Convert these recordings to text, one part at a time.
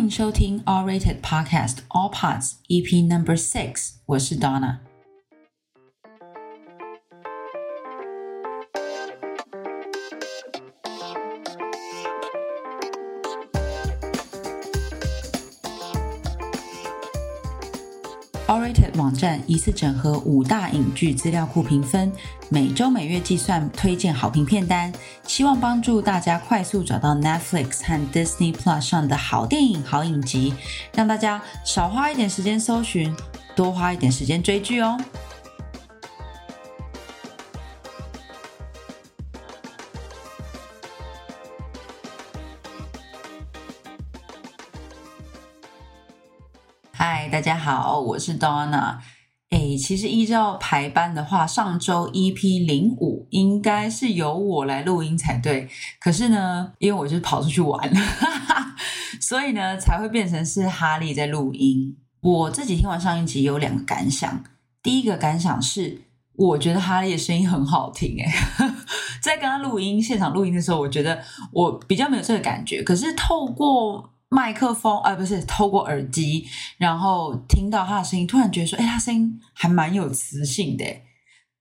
迎收听 All Rated Podcast All Parts EP Number Six，我是 Donna。 一次整合五大影剧资料库评分，每周每月计算推荐好评片单，希望帮助大家快速找到 Netflix 和 Disney Plus 上的好电影、好影集，让大家少花一点时间搜寻，多花一点时间追剧哦。嗨，大家好，我是 Donna。诶，其实依照排班的话，上周 EP 零五应该是由我来录音才对。可是呢，因为我就跑出去玩了，所以呢才会变成是哈利在录音。我自己听完上一集有两个感想。第一个感想是，我觉得哈利的声音很好听。诶，在跟他录音现场录音的时候，我觉得我比较没有这个感觉。可是透过麦克风，呃，不是透过耳机，然后听到他的声音，突然觉得说，哎，他声音还蛮有磁性的。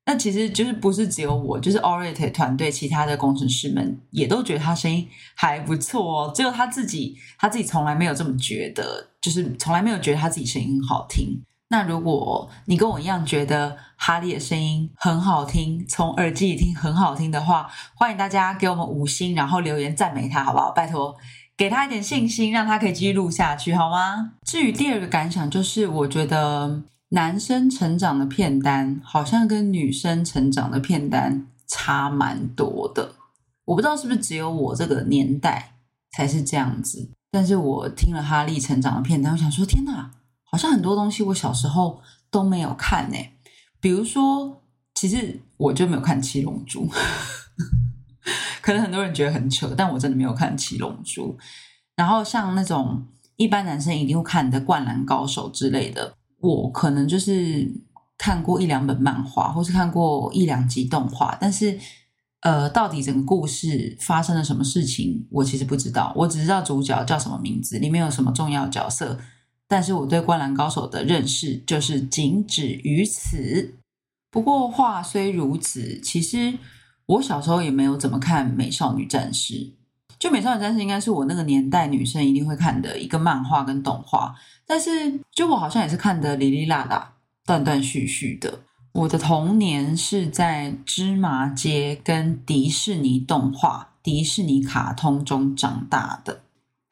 那其实就是不是只有我，就是 orate 团队其他的工程师们也都觉得他声音还不错哦。只有他自己，他自己从来没有这么觉得，就是从来没有觉得他自己声音好听。那如果你跟我一样觉得哈利的声音很好听，从耳机里听很好听的话，欢迎大家给我们五星，然后留言赞美他，好不好？拜托。给他一点信心，让他可以继续录下去，好吗？至于第二个感想，就是我觉得男生成长的片单好像跟女生成长的片单差蛮多的。我不知道是不是只有我这个年代才是这样子，但是我听了哈利成长的片单，我想说，天哪，好像很多东西我小时候都没有看呢。比如说，其实我就没有看《七龙珠》。可能很多人觉得很扯，但我真的没有看《七龙珠》。然后像那种一般男生一定会看的《灌篮高手》之类的，我可能就是看过一两本漫画，或是看过一两集动画。但是，呃，到底整个故事发生了什么事情，我其实不知道。我只知道主角叫什么名字，里面有什么重要角色。但是我对《灌篮高手》的认识就是仅止于此。不过话虽如此，其实。我小时候也没有怎么看《美少女战士》，就《美少女战士》应该是我那个年代女生一定会看的一个漫画跟动画，但是就我好像也是看的哩哩啦啦、断断续续的。我的童年是在芝麻街跟迪士尼动画、迪士尼卡通中长大的。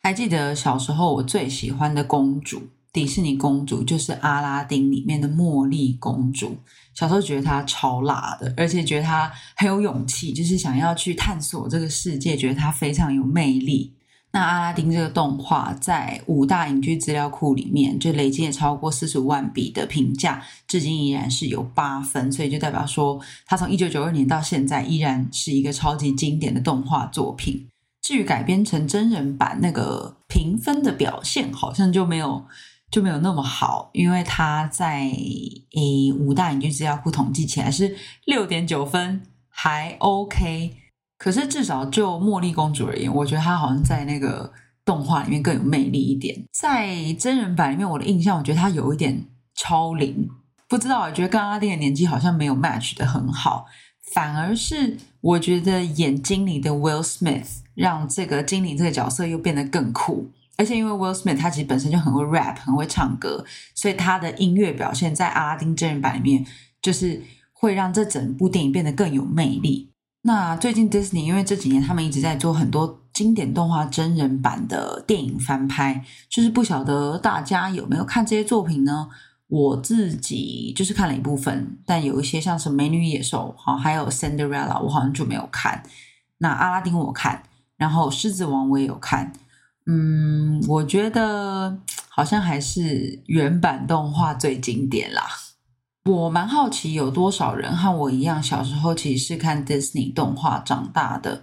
还记得小时候我最喜欢的公主。迪士尼公主就是阿拉丁里面的茉莉公主。小时候觉得他超辣的，而且觉得他很有勇气，就是想要去探索这个世界，觉得他非常有魅力。那阿拉丁这个动画在五大影剧资料库里面就累积也超过四十五万笔的评价，至今依然是有八分，所以就代表说它从一九九二年到现在依然是一个超级经典的动画作品。至于改编成真人版，那个评分的表现好像就没有。就没有那么好，因为他在诶五大影剧资料库统计起来是六点九分，还 OK。可是至少就茉莉公主而言，我觉得她好像在那个动画里面更有魅力一点。在真人版里面，我的印象，我觉得她有一点超龄，不知道，我觉得跟阿拉丁的年纪好像没有 match 得很好，反而是我觉得演精灵的 Will Smith 让这个精灵这个角色又变得更酷。而且因为 Will Smith 他其实本身就很会 rap，很会唱歌，所以他的音乐表现在阿拉丁真人版里面，就是会让这整部电影变得更有魅力。那最近 Disney 因为这几年他们一直在做很多经典动画真人版的电影翻拍，就是不晓得大家有没有看这些作品呢？我自己就是看了一部分，但有一些像是《美女野兽》好，还有《Cinderella》，我好像就没有看。那阿拉丁我看，然后《狮子王》我也有看。嗯，我觉得好像还是原版动画最经典啦。我蛮好奇有多少人和我一样，小时候其实是看 Disney 动画长大的，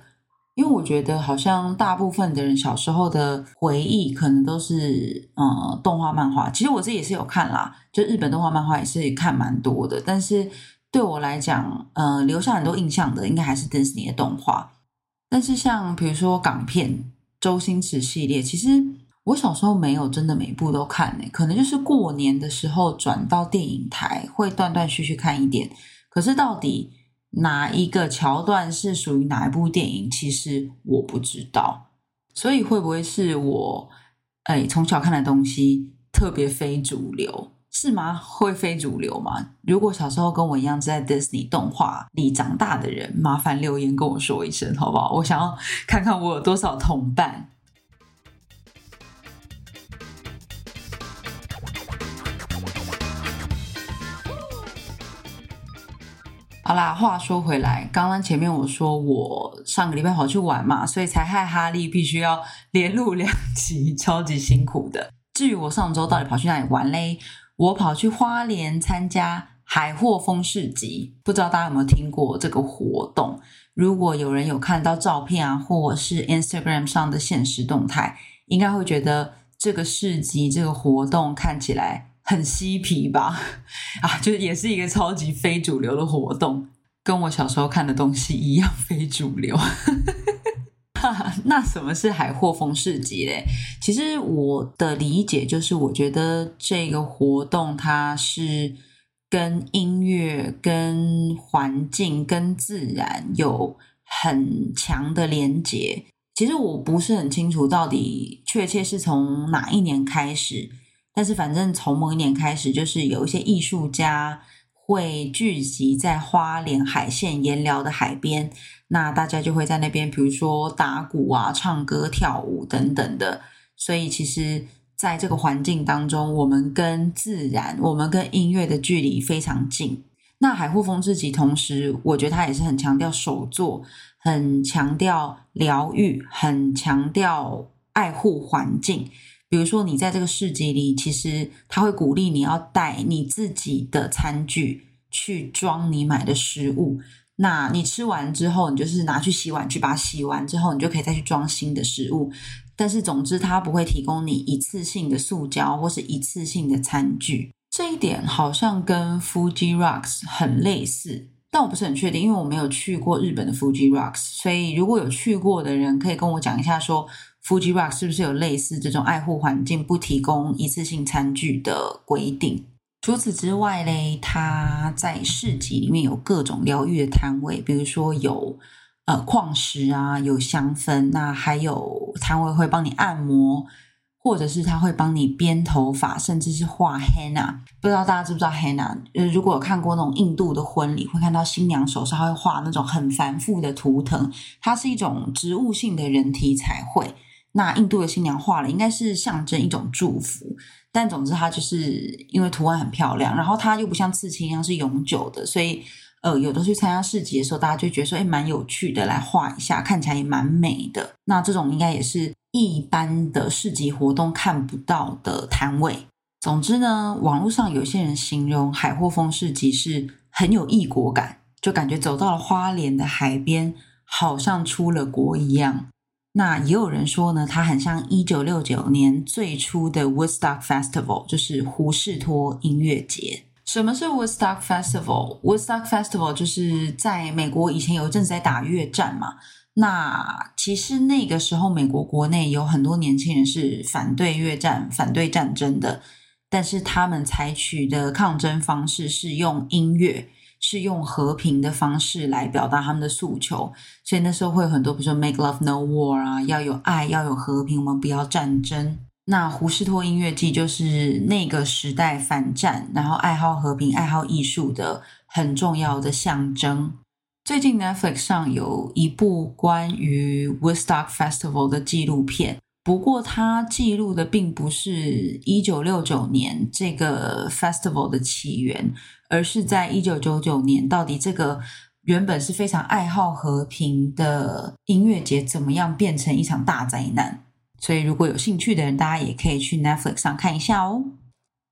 因为我觉得好像大部分的人小时候的回忆可能都是呃动画漫画。其实我自己也是有看啦，就日本动画漫画也是看蛮多的。但是对我来讲，呃，留下很多印象的应该还是 Disney 的动画。但是像比如说港片。周星驰系列，其实我小时候没有真的每部都看呢，可能就是过年的时候转到电影台会断断续续看一点。可是到底哪一个桥段是属于哪一部电影，其实我不知道。所以会不会是我哎从小看的东西特别非主流？是吗？会非主流吗？如果小时候跟我一样在 Disney 动画里长大的人，麻烦留言跟我说一声，好不好？我想要看看我有多少同伴。好啦，话说回来，刚刚前面我说我上个礼拜跑去玩嘛，所以才害哈利必须要连录两集，超级辛苦的。至于我上周到底跑去哪里玩嘞？我跑去花莲参加海货风市集，不知道大家有没有听过这个活动？如果有人有看到照片啊，或者是 Instagram 上的现实动态，应该会觉得这个市集这个活动看起来很嬉皮吧？啊，就也是一个超级非主流的活动，跟我小时候看的东西一样非主流。那什么是海货风市集嘞？其实我的理解就是，我觉得这个活动它是跟音乐、跟环境、跟自然有很强的连结。其实我不是很清楚到底确切是从哪一年开始，但是反正从某一年开始，就是有一些艺术家会聚集在花莲海线盐寮的海边。那大家就会在那边，比如说打鼓啊、唱歌、跳舞等等的。所以其实，在这个环境当中，我们跟自然、我们跟音乐的距离非常近。那海货丰自己，同时我觉得它也是很强调手作，很强调疗愈，很强调爱护环境。比如说，你在这个市集里，其实他会鼓励你要带你自己的餐具去装你买的食物。那你吃完之后，你就是拿去洗碗去，把它洗完之后，你就可以再去装新的食物。但是总之，它不会提供你一次性的塑胶或是一次性的餐具。这一点好像跟 Fuji Rocks 很类似，但我不是很确定，因为我没有去过日本的 Fuji Rocks。所以如果有去过的人，可以跟我讲一下说，Fuji Rocks 是不是有类似这种爱护环境、不提供一次性餐具的规定？除此之外嘞，它在市集里面有各种疗愈的摊位，比如说有呃矿石啊，有香氛，那还有摊位会帮你按摩，或者是他会帮你编头发，甚至是画 henna。不知道大家知不知道 henna？呃，如果看过那种印度的婚礼，会看到新娘手上会画那种很繁复的图腾，它是一种植物性的人体彩绘。那印度的新娘画了，应该是象征一种祝福。但总之，它就是因为图案很漂亮，然后它又不像刺青一样是永久的，所以呃，有的去参加市集的时候，大家就觉得说，哎，蛮有趣的，来画一下，看起来也蛮美的。那这种应该也是一般的市集活动看不到的摊位。总之呢，网络上有些人形容海货风市集是很有异国感，就感觉走到了花莲的海边，好像出了国一样。那也有人说呢，它很像一九六九年最初的 Woodstock Festival，就是胡士托音乐节。什么是 Woodstock Festival？Woodstock Festival 就是在美国以前有一阵子在打越战嘛。那其实那个时候美国国内有很多年轻人是反对越战、反对战争的，但是他们采取的抗争方式是用音乐。是用和平的方式来表达他们的诉求，所以那时候会有很多，比如说 “Make love, no war” 啊，要有爱，要有和平，我们不要战争。那胡士托音乐季就是那个时代反战，然后爱好和平、爱好艺术的很重要的象征。最近 Netflix 上有一部关于 Woodstock Festival 的纪录片。不过，它记录的并不是一九六九年这个 festival 的起源，而是在一九九九年，到底这个原本是非常爱好和平的音乐节，怎么样变成一场大灾难？所以，如果有兴趣的人，大家也可以去 Netflix 上看一下哦。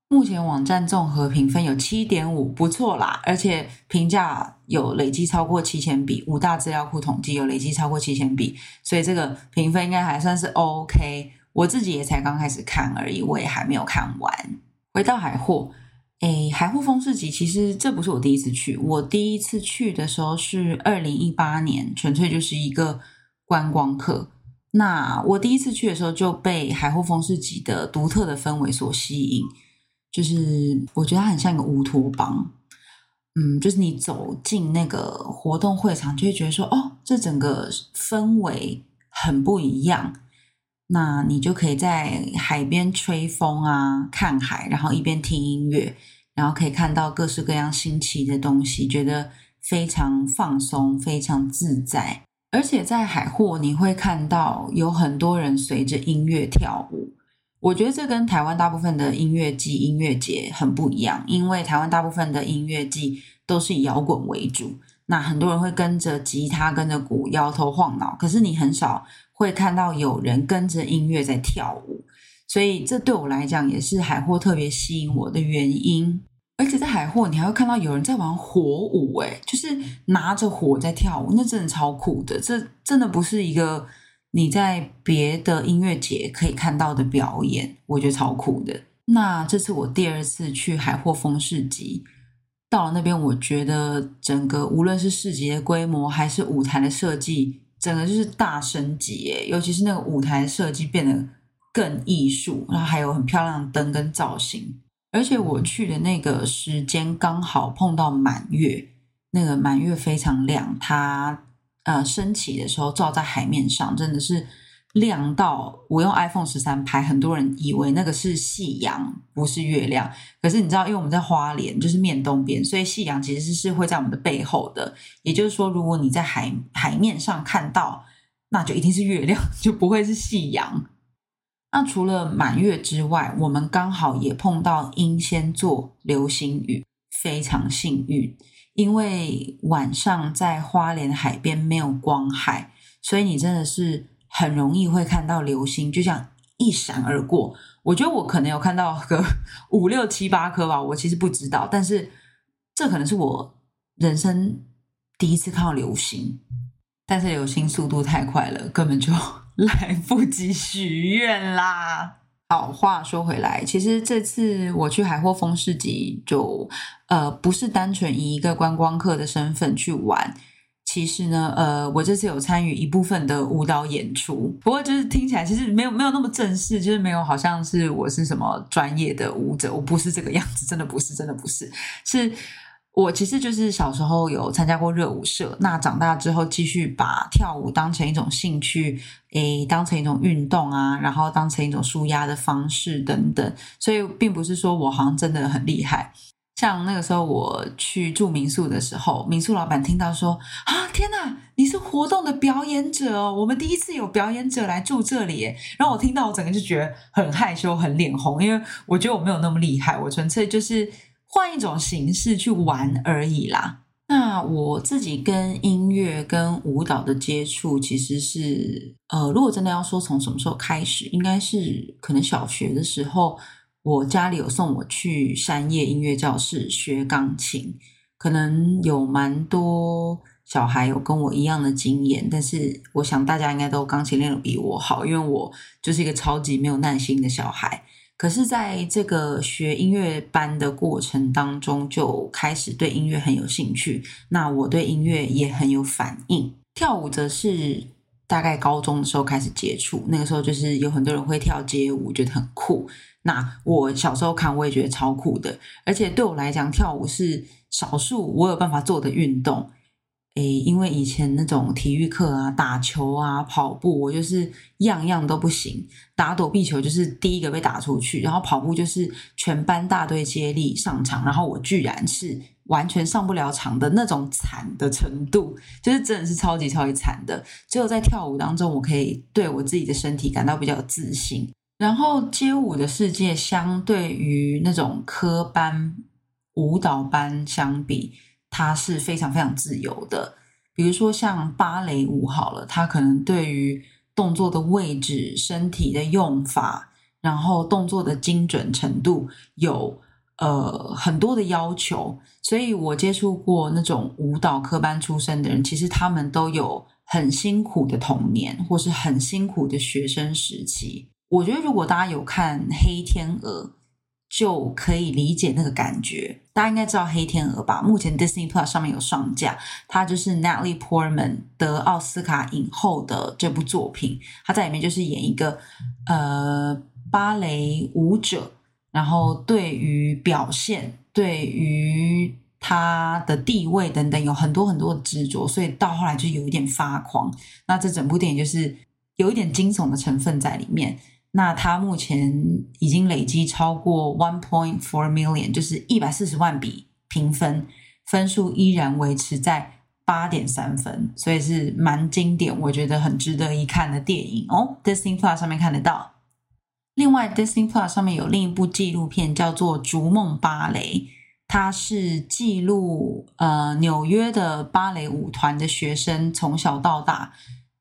目前网站综合评分有七点五，不错啦，而且评价有累积超过七千笔，五大资料库统计有累积超过七千笔，所以这个评分应该还算是 OK。我自己也才刚开始看而已，我也还没有看完。回到海货，诶，海货丰市集其实这不是我第一次去，我第一次去的时候是二零一八年，纯粹就是一个观光客。那我第一次去的时候就被海货风市集的独特的氛围所吸引，就是我觉得它很像一个乌托邦。嗯，就是你走进那个活动会场，就会觉得说，哦，这整个氛围很不一样。那你就可以在海边吹风啊，看海，然后一边听音乐，然后可以看到各式各样新奇的东西，觉得非常放松，非常自在。而且在海货，你会看到有很多人随着音乐跳舞。我觉得这跟台湾大部分的音乐季、音乐节很不一样，因为台湾大部分的音乐季都是以摇滚为主，那很多人会跟着吉他、跟着鼓摇头晃脑，可是你很少会看到有人跟着音乐在跳舞，所以这对我来讲也是海货特别吸引我的原因。而且在海货，你还会看到有人在玩火舞，诶，就是拿着火在跳舞，那真的超酷的，这真的不是一个。你在别的音乐节可以看到的表演，我觉得超酷的。那这次我第二次去海货风市集，到了那边，我觉得整个无论是市集的规模，还是舞台的设计，整个就是大升级耶。尤其是那个舞台设计变得更艺术，然后还有很漂亮的灯跟造型。而且我去的那个时间刚好碰到满月，那个满月非常亮，它。呃，升起的时候照在海面上，真的是亮到我用 iPhone 十三拍，很多人以为那个是夕阳，不是月亮。可是你知道，因为我们在花莲，就是面东边，所以夕阳其实是会在我们的背后的。也就是说，如果你在海海面上看到，那就一定是月亮，就不会是夕阳。那除了满月之外，我们刚好也碰到英仙座流星雨，非常幸运。因为晚上在花莲海边没有光害，所以你真的是很容易会看到流星，就像一闪而过。我觉得我可能有看到个 五六七八颗吧，我其实不知道，但是这可能是我人生第一次看到流星。但是流星速度太快了，根本就 来不及许愿啦。好，话说回来，其实这次我去海货风市集就，呃，不是单纯以一个观光客的身份去玩。其实呢，呃，我这次有参与一部分的舞蹈演出，不过就是听起来其实没有没有那么正式，就是没有好像是我是什么专业的舞者，我不是这个样子，真的不是，真的不是，是。我其实就是小时候有参加过热舞社，那长大之后继续把跳舞当成一种兴趣，诶，当成一种运动啊，然后当成一种舒压的方式等等，所以并不是说我好像真的很厉害。像那个时候我去住民宿的时候，民宿老板听到说啊，天哪，你是活动的表演者哦，我们第一次有表演者来住这里，然后我听到我整个就觉得很害羞、很脸红，因为我觉得我没有那么厉害，我纯粹就是。换一种形式去玩而已啦。那我自己跟音乐跟舞蹈的接触，其实是呃，如果真的要说从什么时候开始，应该是可能小学的时候，我家里有送我去山叶音乐教室学钢琴。可能有蛮多小孩有跟我一样的经验，但是我想大家应该都钢琴练得比我好，因为我就是一个超级没有耐心的小孩。可是，在这个学音乐班的过程当中，就开始对音乐很有兴趣。那我对音乐也很有反应。跳舞则是大概高中的时候开始接触，那个时候就是有很多人会跳街舞，觉得很酷。那我小时候看，我也觉得超酷的。而且对我来讲，跳舞是少数我有办法做的运动。诶，因为以前那种体育课啊，打球啊、跑步，我就是样样都不行。打躲避球就是第一个被打出去，然后跑步就是全班大队接力上场，然后我居然是完全上不了场的那种惨的程度，就是真的是超级超级惨的。只有在跳舞当中，我可以对我自己的身体感到比较自信。然后街舞的世界相对于那种科班舞蹈班相比。它是非常非常自由的，比如说像芭蕾舞好了，它可能对于动作的位置、身体的用法，然后动作的精准程度有呃很多的要求。所以我接触过那种舞蹈科班出身的人，其实他们都有很辛苦的童年，或是很辛苦的学生时期。我觉得如果大家有看《黑天鹅》。就可以理解那个感觉。大家应该知道《黑天鹅》吧？目前 Disney Plus 上面有上架，它就是 Natalie Portman 得奥斯卡影后的这部作品。她在里面就是演一个呃芭蕾舞者，然后对于表现、对于他的地位等等有很多很多的执着，所以到后来就有一点发狂。那这整部电影就是有一点惊悚的成分在里面。那它目前已经累积超过 one point four million，就是一百四十万笔评分，分数依然维持在八点三分，所以是蛮经典，我觉得很值得一看的电影哦。Disney Plus 上面看得到。另外，Disney Plus 上面有另一部纪录片叫做《逐梦芭蕾》，它是记录呃纽约的芭蕾舞团的学生从小到大。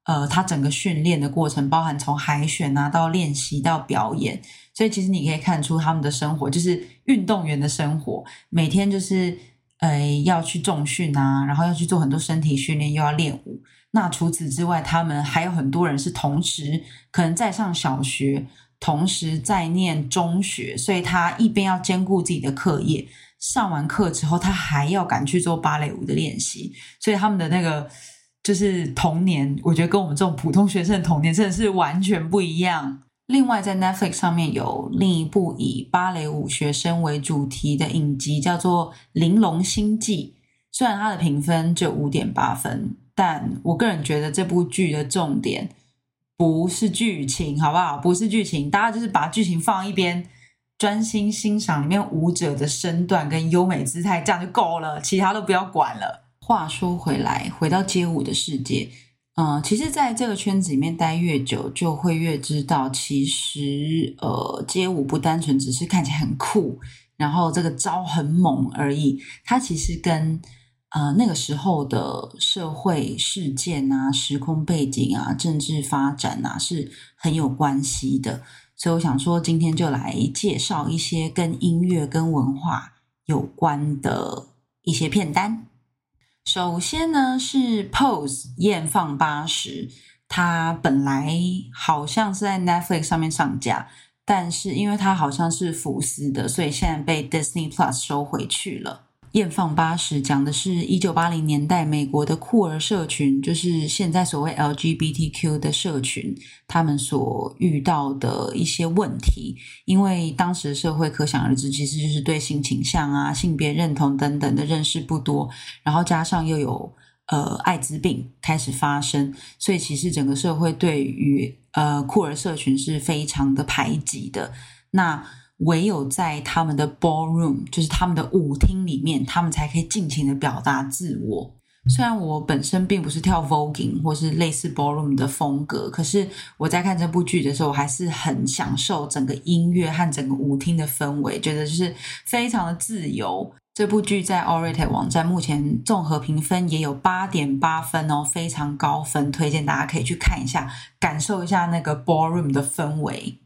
呃，他整个训练的过程，包含从海选啊到练习到表演，所以其实你可以看出他们的生活就是运动员的生活，每天就是呃要去重训啊，然后要去做很多身体训练，又要练舞。那除此之外，他们还有很多人是同时可能在上小学，同时在念中学，所以他一边要兼顾自己的课业，上完课之后他还要赶去做芭蕾舞的练习，所以他们的那个。就是童年，我觉得跟我们这种普通学生的童年真的是完全不一样。另外，在 Netflix 上面有另一部以芭蕾舞学生为主题的影集，叫做《玲珑心计》。虽然它的评分只有五点八分，但我个人觉得这部剧的重点不是剧情，好不好？不是剧情，大家就是把剧情放一边，专心欣赏里面舞者的身段跟优美姿态，这样就够了，其他都不要管了。话说回来，回到街舞的世界，嗯、其实在这个圈子里面待越久，就会越知道，其实呃，街舞不单纯只是看起来很酷，然后这个招很猛而已，它其实跟呃那个时候的社会事件啊、时空背景啊、政治发展啊是很有关系的。所以我想说，今天就来介绍一些跟音乐、跟文化有关的一些片单。首先呢，是 Pose 艳放八十，它本来好像是在 Netflix 上面上架，但是因为它好像是福斯的，所以现在被 Disney Plus 收回去了。艳放八十讲的是一九八零年代美国的酷儿社群，就是现在所谓 LGBTQ 的社群，他们所遇到的一些问题。因为当时社会可想而知，其实就是对性倾向啊、性别认同等等的认识不多，然后加上又有呃艾滋病开始发生，所以其实整个社会对于呃酷儿社群是非常的排挤的。那唯有在他们的 ballroom，就是他们的舞厅里面，他们才可以尽情的表达自我。虽然我本身并不是跳 voguing 或是类似 ballroom 的风格，可是我在看这部剧的时候，我还是很享受整个音乐和整个舞厅的氛围，觉得就是非常的自由。这部剧在 o r a t e 网站目前综合评分也有八点八分哦，非常高分，推荐大家可以去看一下，感受一下那个 ballroom 的氛围。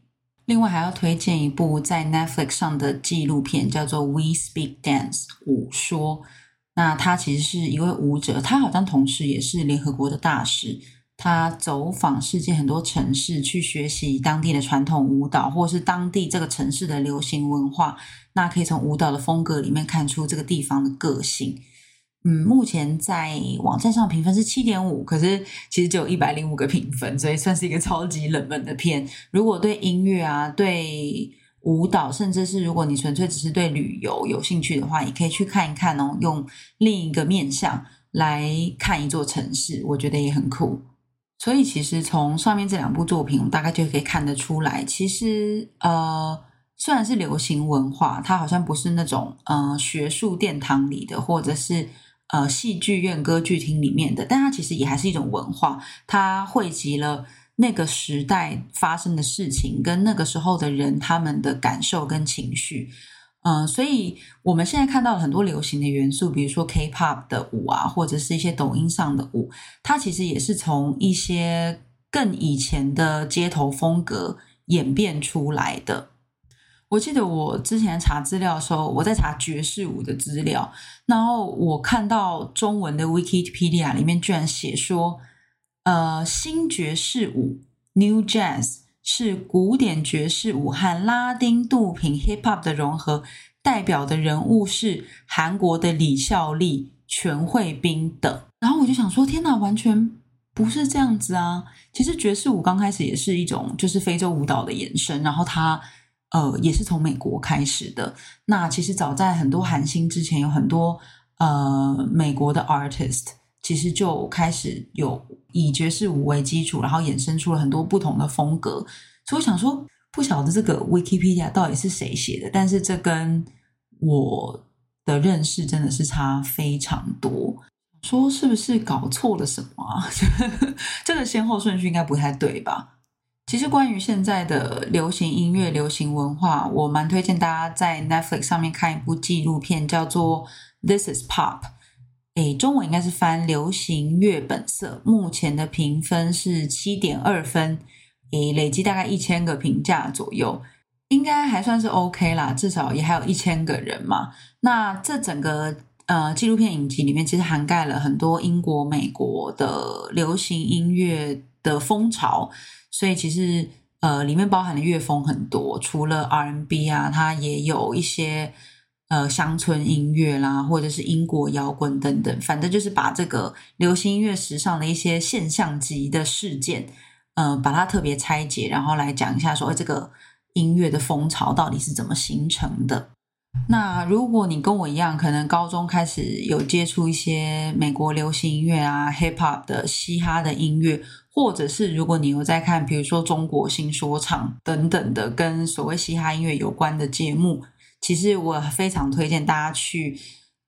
另外还要推荐一部在 Netflix 上的纪录片，叫做《We Speak Dance》舞说。那他其实是一位舞者，他好像同时也是联合国的大使。他走访世界很多城市，去学习当地的传统舞蹈，或是当地这个城市的流行文化。那可以从舞蹈的风格里面看出这个地方的个性。嗯，目前在网站上评分是七点五，可是其实只有一百零五个评分，所以算是一个超级冷门的片。如果对音乐啊、对舞蹈，甚至是如果你纯粹只是对旅游有兴趣的话，也可以去看一看哦。用另一个面向来看一座城市，我觉得也很酷。所以其实从上面这两部作品，我大概就可以看得出来，其实呃，虽然是流行文化，它好像不是那种呃学术殿堂里的，或者是。呃，戏剧院、歌剧厅里面的，但它其实也还是一种文化，它汇集了那个时代发生的事情，跟那个时候的人他们的感受跟情绪。嗯、所以我们现在看到很多流行的元素，比如说 K-pop 的舞啊，或者是一些抖音上的舞，它其实也是从一些更以前的街头风格演变出来的。我记得我之前查资料的时候，我在查爵士舞的资料，然后我看到中文的 Wikipedia 里面居然写说，呃，新爵士舞 New Jazz 是古典爵士舞和拉丁杜平 （hip hop） 的融合，代表的人物是韩国的李孝利、全慧彬等。然后我就想说，天哪，完全不是这样子啊！其实爵士舞刚开始也是一种就是非洲舞蹈的延伸，然后它呃也是从美国开始的。那其实早在很多韩星之前，有很多呃美国的 artist。其实就开始有以爵士舞为基础，然后衍生出了很多不同的风格。所以我想说，不晓得这个 Wikipedia 到底是谁写的，但是这跟我的认识真的是差非常多。说是不是搞错了什么啊？这个先后顺序应该不太对吧？其实关于现在的流行音乐、流行文化，我蛮推荐大家在 Netflix 上面看一部纪录片，叫做《This Is Pop》。诶，中文应该是翻《流行乐本色》，目前的评分是七点二分，诶，累积大概一千个评价左右，应该还算是 OK 啦，至少也还有一千个人嘛。那这整个呃纪录片影集里面，其实涵盖了很多英国、美国的流行音乐的风潮，所以其实呃里面包含的乐风很多，除了 R N B 啊，它也有一些。呃，乡村音乐啦，或者是英国摇滚等等，反正就是把这个流行音乐史上的一些现象级的事件，呃，把它特别拆解，然后来讲一下，说这个音乐的风潮到底是怎么形成的。那如果你跟我一样，可能高中开始有接触一些美国流行音乐啊，hip hop 的嘻哈的音乐，或者是如果你有在看，比如说中国新说唱等等的跟所谓嘻哈音乐有关的节目。其实我非常推荐大家去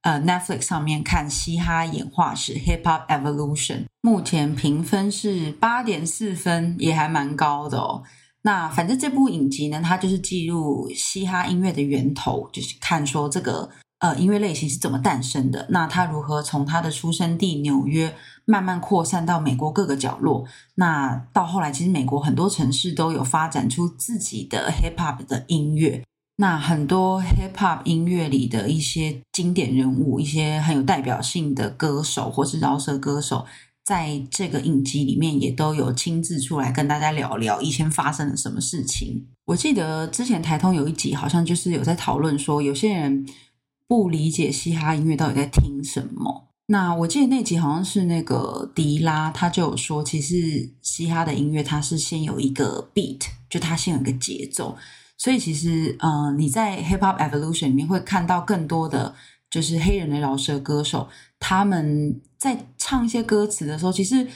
呃 Netflix 上面看《嘻哈演化史》（Hip Hop Evolution），目前评分是八点四分，也还蛮高的哦。那反正这部影集呢，它就是记录嘻哈音乐的源头，就是看说这个呃音乐类型是怎么诞生的，那它如何从它的出生地纽约慢慢扩散到美国各个角落。那到后来，其实美国很多城市都有发展出自己的 Hip Hop 的音乐。那很多 hip hop 音乐里的一些经典人物，一些很有代表性的歌手或是饶舌歌手，在这个影集里面也都有亲自出来跟大家聊聊以前发生了什么事情。我记得之前台通有一集，好像就是有在讨论说，有些人不理解嘻哈音乐到底在听什么。那我记得那集好像是那个迪拉，他就有说，其实嘻哈的音乐它是先有一个 beat，就它先有一个节奏。所以其实，嗯、你在 Hip Hop Evolution 里面会看到更多的就是黑人的饶舌歌手，他们在唱一些歌词的时候，其实，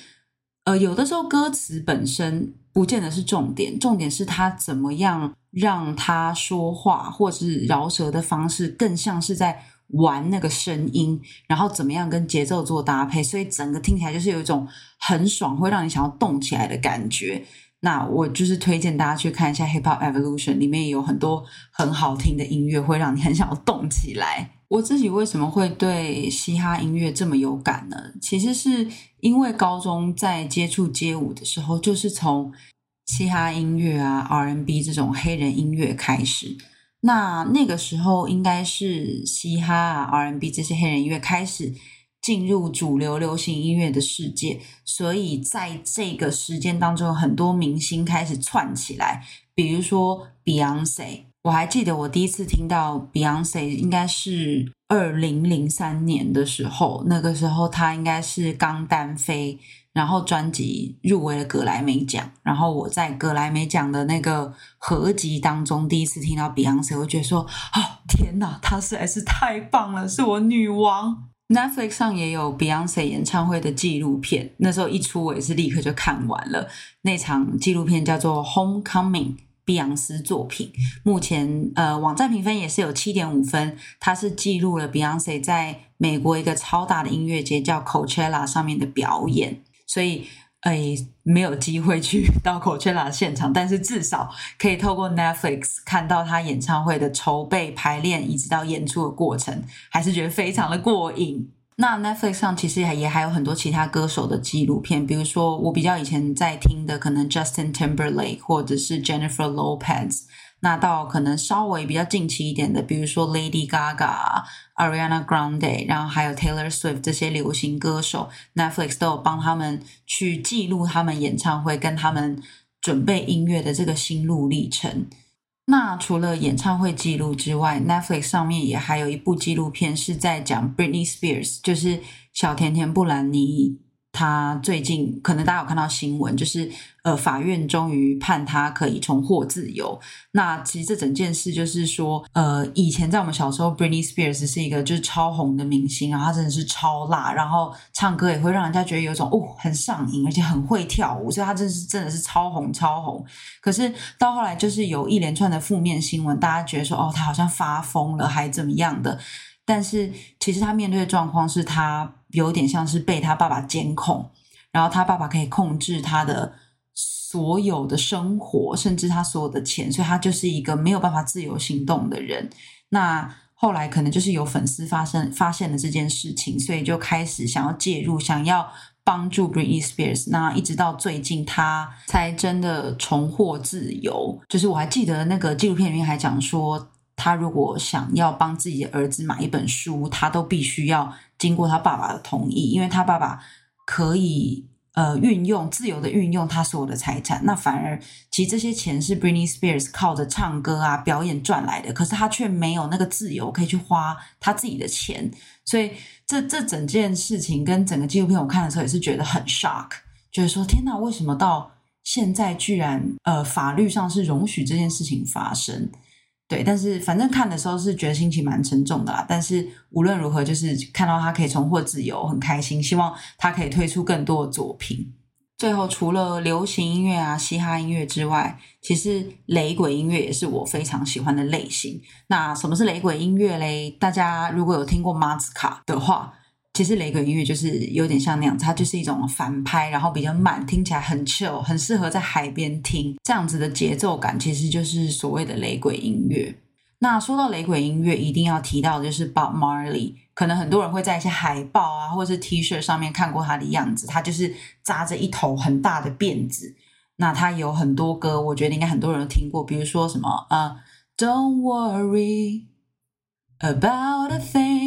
呃，有的时候歌词本身不见得是重点，重点是他怎么样让他说话，或者是饶舌的方式更像是在玩那个声音，然后怎么样跟节奏做搭配，所以整个听起来就是有一种很爽，会让你想要动起来的感觉。那我就是推荐大家去看一下《Hip Hop Evolution》，里面有很多很好听的音乐，会让你很想要动起来。我自己为什么会对嘻哈音乐这么有感呢？其实是因为高中在接触街舞的时候，就是从嘻哈音乐啊、R&B 这种黑人音乐开始。那那个时候应该是嘻哈啊、R&B 这些黑人音乐开始。进入主流流行音乐的世界，所以在这个时间当中，很多明星开始窜起来。比如说 Beyonce，我还记得我第一次听到 Beyonce 应该是二零零三年的时候，那个时候她应该是刚单飞，然后专辑入围了格莱美奖，然后我在格莱美奖的那个合集当中第一次听到 Beyonce，我觉得说，哦，天哪，她实在是太棒了，是我女王。Netflix 上也有 Beyonce 演唱会的纪录片，那时候一出，我也是立刻就看完了。那场纪录片叫做《Homecoming》，碧昂斯作品。目前呃，网站评分也是有七点五分。它是记录了 Beyonce 在美国一个超大的音乐节叫 Coachella 上面的表演，所以。哎，没有机会去到 Coachella 现场，但是至少可以透过 Netflix 看到他演唱会的筹备、排练，一直到演出的过程，还是觉得非常的过瘾。那 Netflix 上其实也也还有很多其他歌手的纪录片，比如说我比较以前在听的，可能 Justin Timberlake 或者是 Jennifer Lopez。那到可能稍微比较近期一点的，比如说 Lady Gaga、Ariana Grande，然后还有 Taylor Swift 这些流行歌手，Netflix 都有帮他们去记录他们演唱会跟他们准备音乐的这个心路历程。那除了演唱会记录之外，Netflix 上面也还有一部纪录片是在讲 Britney Spears，就是小甜甜布兰妮。他最近可能大家有看到新闻，就是呃，法院终于判他可以重获自由。那其实这整件事就是说，呃，以前在我们小时候，Britney Spears 是一个就是超红的明星，然后他真的是超辣，然后唱歌也会让人家觉得有一种哦很上瘾，而且很会跳舞，所以他真的是真的是超红超红。可是到后来就是有一连串的负面新闻，大家觉得说哦，他好像发疯了，还怎么样的？但是其实他面对的状况是他。有点像是被他爸爸监控，然后他爸爸可以控制他的所有的生活，甚至他所有的钱，所以他就是一个没有办法自由行动的人。那后来可能就是有粉丝发生发现了这件事情，所以就开始想要介入，想要帮助 Britney Spears。那一直到最近，他才真的重获自由。就是我还记得那个纪录片里面还讲说，他如果想要帮自己的儿子买一本书，他都必须要。经过他爸爸的同意，因为他爸爸可以呃运用自由的运用他所有的财产，那反而其实这些钱是 Britney Spears 靠着唱歌啊表演赚来的，可是他却没有那个自由可以去花他自己的钱，所以这这整件事情跟整个纪录片我看的时候也是觉得很 shock，就是说天哪，为什么到现在居然呃法律上是容许这件事情发生？对，但是反正看的时候是觉得心情蛮沉重的啦。但是无论如何，就是看到他可以重获自由，很开心。希望他可以推出更多的作品。最后，除了流行音乐啊、嘻哈音乐之外，其实雷鬼音乐也是我非常喜欢的类型。那什么是雷鬼音乐嘞？大家如果有听过马斯卡的话。其实雷鬼音乐就是有点像那样子，它就是一种反拍，然后比较慢，听起来很 chill，很适合在海边听。这样子的节奏感，其实就是所谓的雷鬼音乐。那说到雷鬼音乐，一定要提到的就是 Bob Marley。可能很多人会在一些海报啊，或者是 T 恤上面看过他的样子，他就是扎着一头很大的辫子。那他有很多歌，我觉得应该很多人都听过，比如说什么啊、Don't worry about a thing。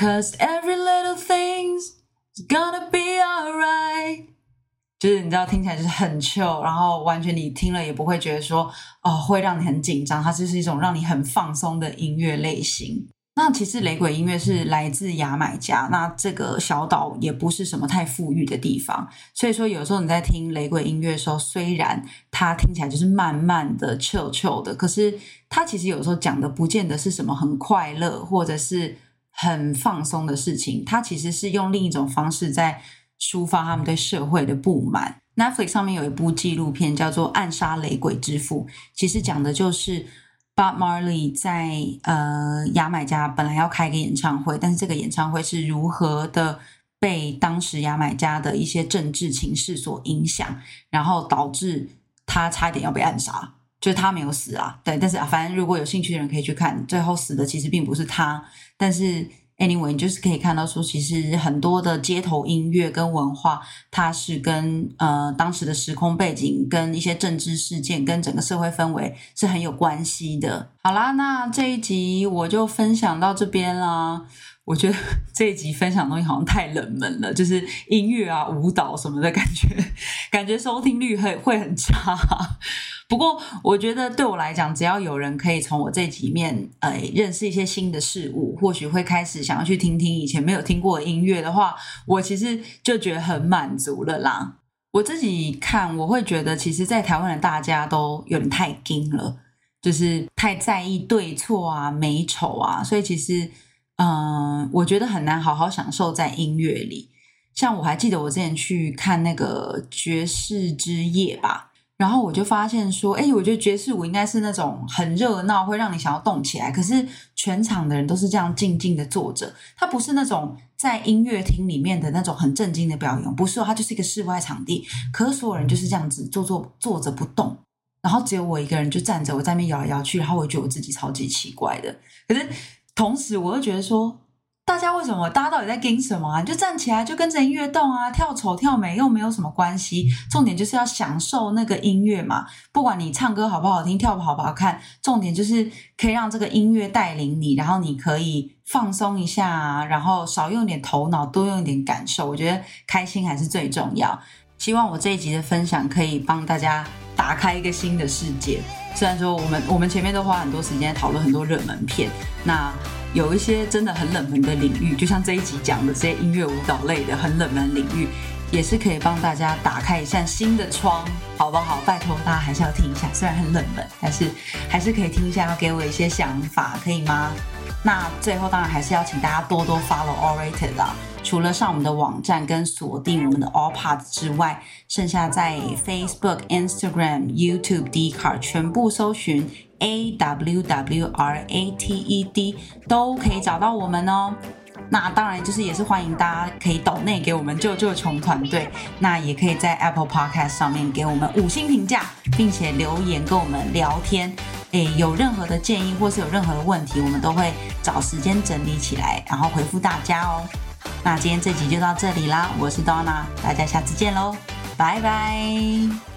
Cause every little thing's gonna be alright，就是你知道听起来就是很 chill，然后完全你听了也不会觉得说哦会让你很紧张，它就是一种让你很放松的音乐类型。那其实雷鬼音乐是来自牙买加，那这个小岛也不是什么太富裕的地方，所以说有时候你在听雷鬼音乐的时候，虽然它听起来就是慢慢的 chill chill 的，可是它其实有时候讲的不见得是什么很快乐，或者是。很放松的事情，他其实是用另一种方式在抒发他们对社会的不满。Netflix 上面有一部纪录片叫做《暗杀雷鬼之父》，其实讲的就是 Bob Marley 在呃牙买加本来要开一个演唱会，但是这个演唱会是如何的被当时牙买加的一些政治情势所影响，然后导致他差点要被暗杀。就他没有死啊，对，但是啊，反正如果有兴趣的人可以去看，最后死的其实并不是他，但是 anyway，你就是可以看到说，其实很多的街头音乐跟文化，它是跟呃当时的时空背景、跟一些政治事件、跟整个社会氛围是很有关系的。好啦，那这一集我就分享到这边啦。我觉得 这一集分享的东西好像太冷门了，就是音乐啊、舞蹈什么的感觉，感觉收听率会会很差。不过，我觉得对我来讲，只要有人可以从我这几面，呃，认识一些新的事物，或许会开始想要去听听以前没有听过的音乐的话，我其实就觉得很满足了啦。我自己看，我会觉得，其实，在台湾的大家都有点太精了，就是太在意对错啊、美丑啊，所以其实，嗯、我觉得很难好好享受在音乐里。像我还记得我之前去看那个爵士之夜吧。然后我就发现说，哎，我觉得爵士舞应该是那种很热闹，会让你想要动起来。可是全场的人都是这样静静的坐着，它不是那种在音乐厅里面的那种很正经的表演，不是哦，它就是一个室外场地。可是所有人就是这样子坐坐坐着不动，然后只有我一个人就站着，我在那边摇来摇去，然后我觉得我自己超级奇怪的。可是同时我又觉得说。大家为什么？大家到底在跟什么啊？就站起来，就跟着音乐动啊，跳丑跳美又没有什么关系。重点就是要享受那个音乐嘛。不管你唱歌好不好听，跳舞好不好看，重点就是可以让这个音乐带领你，然后你可以放松一下啊，然后少用点头脑，多用一点感受。我觉得开心还是最重要。希望我这一集的分享可以帮大家打开一个新的世界。虽然说我们我们前面都花很多时间讨论很多热门片，那有一些真的很冷门的领域，就像这一集讲的这些音乐舞蹈类的很冷门领域，也是可以帮大家打开一扇新的窗，好不好？拜托大家还是要听一下，虽然很冷门，但是 还是可以听一下，要给我一些想法，可以吗？那最后当然还是要请大家多多 follow awwrated 啦。除了上我们的网站跟锁定我们的 All Pods 之外，剩下在 Facebook、Instagram、YouTube、Dcard 全部搜寻 A W W R A T E D 都可以找到我们哦。那当然就是也是欢迎大家可以抖内给我们救救穷团队，那也可以在 Apple Podcast 上面给我们五星评价，并且留言跟我们聊天。诶，有任何的建议或是有任何的问题，我们都会找时间整理起来，然后回复大家哦。那今天这集就到这里啦，我是 Donna，大家下次见喽，拜拜。